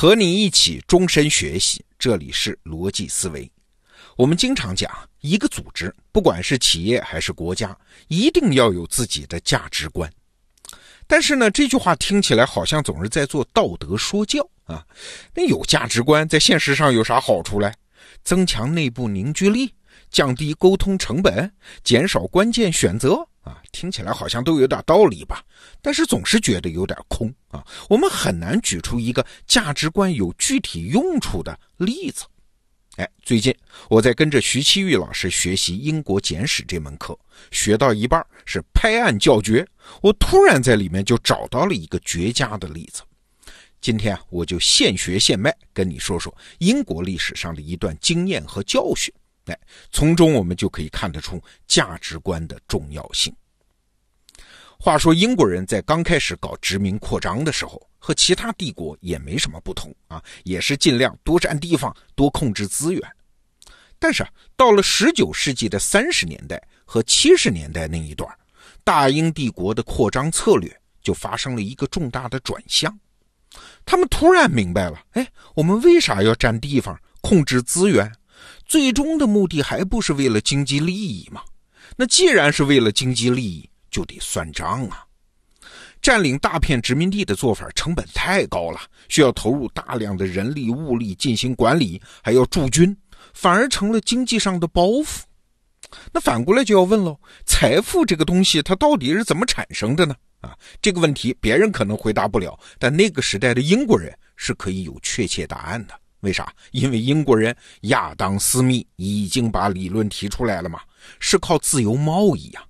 和你一起终身学习，这里是逻辑思维。我们经常讲，一个组织，不管是企业还是国家，一定要有自己的价值观。但是呢，这句话听起来好像总是在做道德说教啊。那有价值观在现实上有啥好处嘞？增强内部凝聚力，降低沟通成本，减少关键选择。啊，听起来好像都有点道理吧，但是总是觉得有点空啊。我们很难举出一个价值观有具体用处的例子。哎，最近我在跟着徐奇玉老师学习英国简史这门课，学到一半是拍案叫绝，我突然在里面就找到了一个绝佳的例子。今天啊，我就现学现卖跟你说说英国历史上的一段经验和教训。哎，从中我们就可以看得出价值观的重要性。话说英国人在刚开始搞殖民扩张的时候，和其他帝国也没什么不同啊，也是尽量多占地方、多控制资源。但是啊，到了十九世纪的三十年代和七十年代那一段，大英帝国的扩张策略就发生了一个重大的转向。他们突然明白了，哎，我们为啥要占地方、控制资源？最终的目的还不是为了经济利益吗？那既然是为了经济利益，就得算账啊！占领大片殖民地的做法成本太高了，需要投入大量的人力物力进行管理，还要驻军，反而成了经济上的包袱。那反过来就要问喽：财富这个东西，它到底是怎么产生的呢？啊，这个问题别人可能回答不了，但那个时代的英国人是可以有确切答案的。为啥？因为英国人亚当·斯密已经把理论提出来了嘛，是靠自由贸易呀。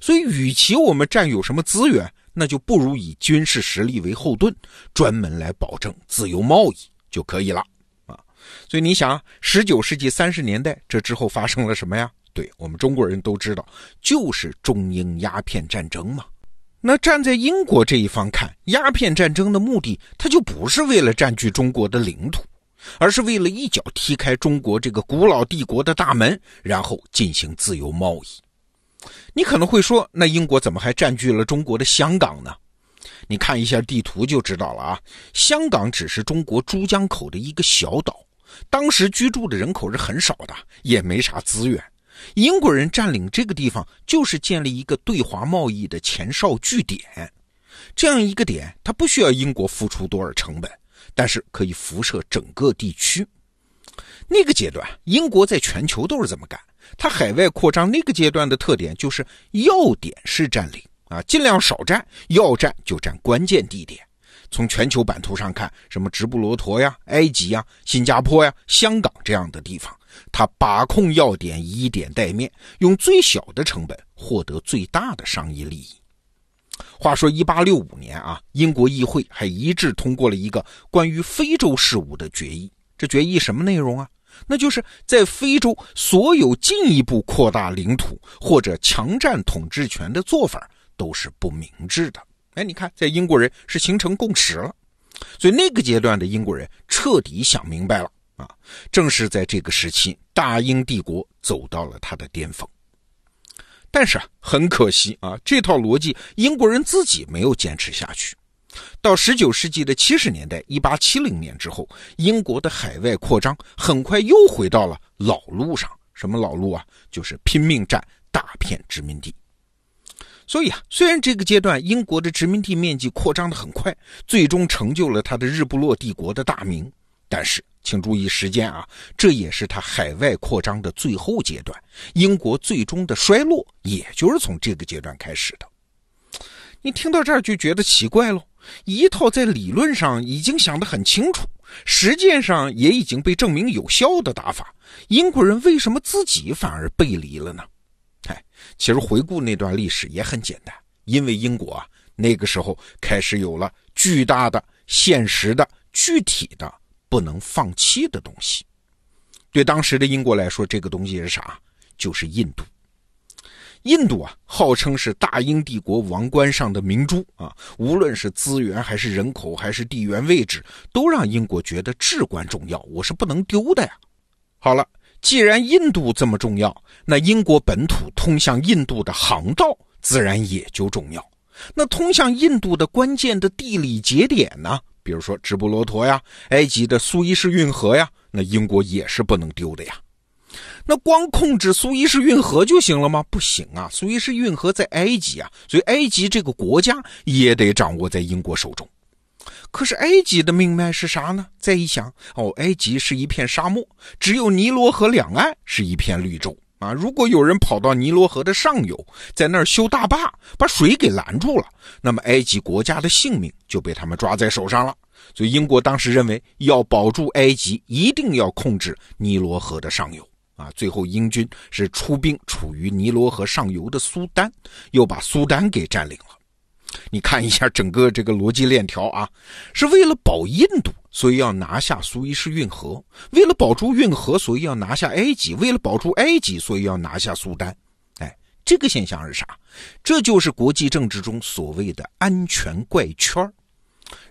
所以，与其我们占有什么资源，那就不如以军事实力为后盾，专门来保证自由贸易就可以了啊。所以，你想，十九世纪三十年代这之后发生了什么呀？对我们中国人都知道，就是中英鸦片战争嘛。那站在英国这一方看，鸦片战争的目的，它就不是为了占据中国的领土。而是为了一脚踢开中国这个古老帝国的大门，然后进行自由贸易。你可能会说，那英国怎么还占据了中国的香港呢？你看一下地图就知道了啊。香港只是中国珠江口的一个小岛，当时居住的人口是很少的，也没啥资源。英国人占领这个地方，就是建立一个对华贸易的前哨据点。这样一个点，它不需要英国付出多少成本。但是可以辐射整个地区。那个阶段，英国在全球都是这么干。它海外扩张那个阶段的特点就是要点式占领啊，尽量少占，要占就占关键地点。从全球版图上看，什么直布罗陀呀、埃及呀、新加坡呀、香港这样的地方，它把控要点，以点带面，用最小的成本获得最大的商业利益。话说，一八六五年啊，英国议会还一致通过了一个关于非洲事务的决议。这决议什么内容啊？那就是在非洲所有进一步扩大领土或者强占统治权的做法都是不明智的。哎，你看，在英国人是形成共识了，所以那个阶段的英国人彻底想明白了啊。正是在这个时期，大英帝国走到了它的巅峰。但是啊，很可惜啊，这套逻辑英国人自己没有坚持下去。到十九世纪的七十年代，一八七零年之后，英国的海外扩张很快又回到了老路上。什么老路啊？就是拼命占大片殖民地。所以啊，虽然这个阶段英国的殖民地面积扩张的很快，最终成就了他的日不落帝国的大名，但是。请注意时间啊，这也是他海外扩张的最后阶段。英国最终的衰落，也就是从这个阶段开始的。你听到这儿就觉得奇怪喽？一套在理论上已经想得很清楚，实践上也已经被证明有效的打法，英国人为什么自己反而背离了呢？哎，其实回顾那段历史也很简单，因为英国啊，那个时候开始有了巨大的、现实的、具体的。不能放弃的东西，对当时的英国来说，这个东西是啥？就是印度。印度啊，号称是大英帝国王冠上的明珠啊，无论是资源还是人口还是地缘位置，都让英国觉得至关重要，我是不能丢的呀。好了，既然印度这么重要，那英国本土通向印度的航道自然也就重要。那通向印度的关键的地理节点呢？比如说直布罗陀呀、埃及的苏伊士运河呀，那英国也是不能丢的呀。那光控制苏伊士运河就行了吗？不行啊，苏伊士运河在埃及啊，所以埃及这个国家也得掌握在英国手中。可是埃及的命脉是啥呢？再一想，哦，埃及是一片沙漠，只有尼罗河两岸是一片绿洲啊。如果有人跑到尼罗河的上游，在那儿修大坝，把水给拦住了，那么埃及国家的性命就被他们抓在手上了。所以英国当时认为，要保住埃及，一定要控制尼罗河的上游。啊，最后英军是出兵处于尼罗河上游的苏丹，又把苏丹给占领了。你看一下整个这个逻辑链条啊，是为了保印度，所以要拿下苏伊士运河；为了保住运河，所以要拿下埃及；为了保住埃及，所以要拿下苏丹。哎，这个现象是啥？这就是国际政治中所谓的安全怪圈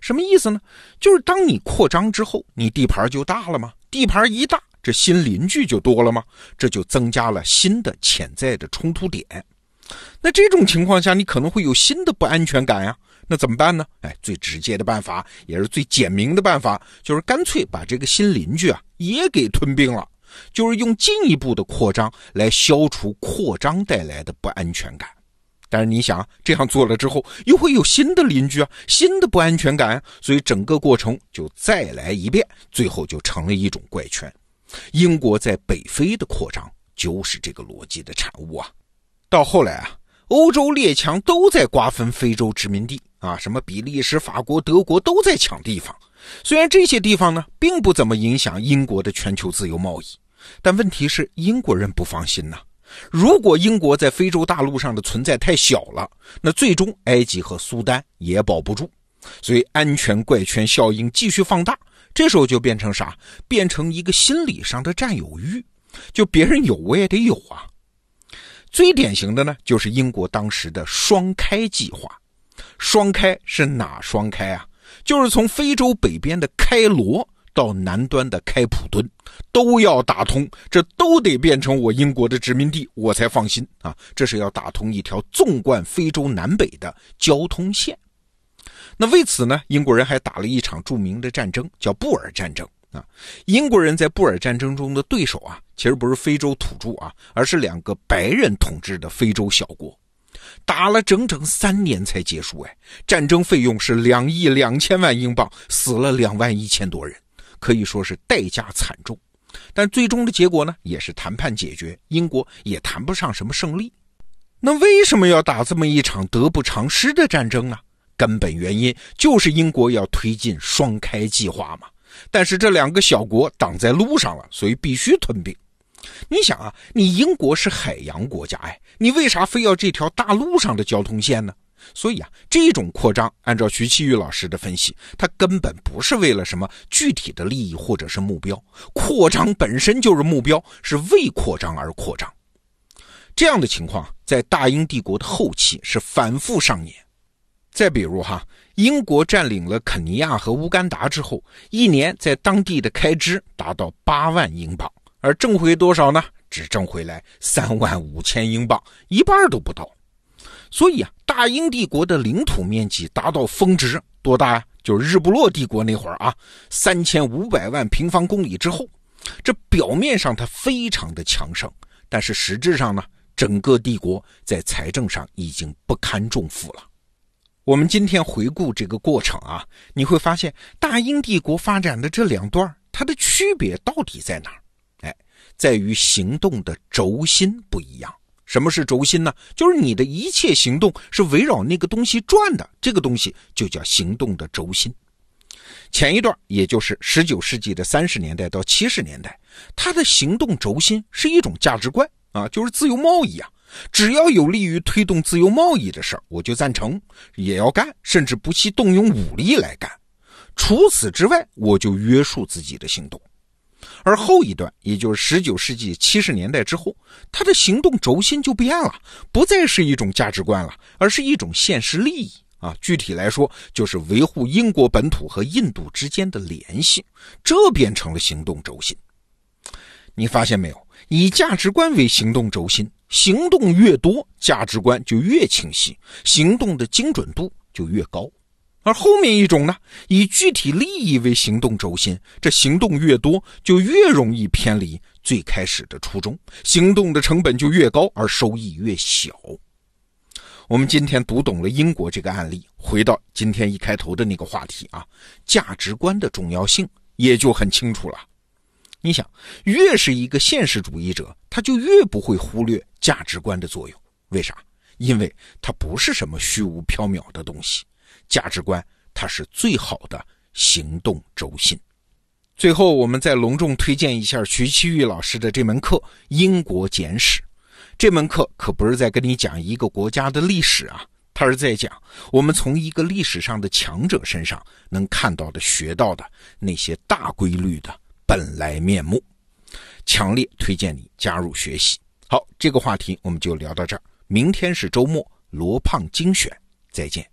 什么意思呢？就是当你扩张之后，你地盘就大了吗？地盘一大。这新邻居就多了吗？这就增加了新的潜在的冲突点。那这种情况下，你可能会有新的不安全感呀。那怎么办呢？哎，最直接的办法，也是最简明的办法，就是干脆把这个新邻居啊也给吞并了，就是用进一步的扩张来消除扩张带来的不安全感。但是你想，这样做了之后，又会有新的邻居啊，新的不安全感，所以整个过程就再来一遍，最后就成了一种怪圈。英国在北非的扩张就是这个逻辑的产物啊。到后来啊，欧洲列强都在瓜分非洲殖民地啊，什么比利时、法国、德国都在抢地方。虽然这些地方呢，并不怎么影响英国的全球自由贸易，但问题是英国人不放心呐。如果英国在非洲大陆上的存在太小了，那最终埃及和苏丹也保不住。所以安全怪圈效应继续放大。这时候就变成啥？变成一个心理上的占有欲，就别人有我也得有啊。最典型的呢，就是英国当时的双开计划。双开是哪双开啊？就是从非洲北边的开罗到南端的开普敦，都要打通，这都得变成我英国的殖民地，我才放心啊。这是要打通一条纵贯非洲南北的交通线。那为此呢，英国人还打了一场著名的战争，叫布尔战争啊。英国人在布尔战争中的对手啊，其实不是非洲土著啊，而是两个白人统治的非洲小国，打了整整三年才结束。哎，战争费用是两亿两千万英镑，死了两万一千多人，可以说是代价惨重。但最终的结果呢，也是谈判解决，英国也谈不上什么胜利。那为什么要打这么一场得不偿失的战争呢？根本原因就是英国要推进双开计划嘛，但是这两个小国挡在路上了，所以必须吞并。你想啊，你英国是海洋国家，哎，你为啥非要这条大陆上的交通线呢？所以啊，这种扩张，按照徐其玉老师的分析，它根本不是为了什么具体的利益或者是目标，扩张本身就是目标，是为扩张而扩张。这样的情况在大英帝国的后期是反复上演。再比如哈，英国占领了肯尼亚和乌干达之后，一年在当地的开支达到八万英镑，而挣回多少呢？只挣回来三万五千英镑，一半都不到。所以啊，大英帝国的领土面积达到峰值，多大呀？就是日不落帝国那会儿啊，三千五百万平方公里之后，这表面上它非常的强盛，但是实质上呢，整个帝国在财政上已经不堪重负了。我们今天回顾这个过程啊，你会发现大英帝国发展的这两段，它的区别到底在哪儿？哎，在于行动的轴心不一样。什么是轴心呢？就是你的一切行动是围绕那个东西转的，这个东西就叫行动的轴心。前一段，也就是十九世纪的三十年代到七十年代，它的行动轴心是一种价值观啊，就是自由贸易啊。只要有利于推动自由贸易的事儿，我就赞成，也要干，甚至不惜动用武力来干。除此之外，我就约束自己的行动。而后一段，也就是十九世纪七十年代之后，他的行动轴心就变了，不再是一种价值观了，而是一种现实利益啊。具体来说，就是维护英国本土和印度之间的联系，这变成了行动轴心。你发现没有？以价值观为行动轴心。行动越多，价值观就越清晰，行动的精准度就越高，而后面一种呢，以具体利益为行动轴心，这行动越多，就越容易偏离最开始的初衷，行动的成本就越高，而收益越小。我们今天读懂了英国这个案例，回到今天一开头的那个话题啊，价值观的重要性也就很清楚了。你想，越是一个现实主义者，他就越不会忽略价值观的作用。为啥？因为它不是什么虚无缥缈的东西。价值观，它是最好的行动轴心。最后，我们再隆重推荐一下徐其玉老师的这门课《英国简史》。这门课可不是在跟你讲一个国家的历史啊，他是在讲我们从一个历史上的强者身上能看到的、学到的那些大规律的本来面目。强烈推荐你加入学习。好，这个话题我们就聊到这儿。明天是周末，罗胖精选，再见。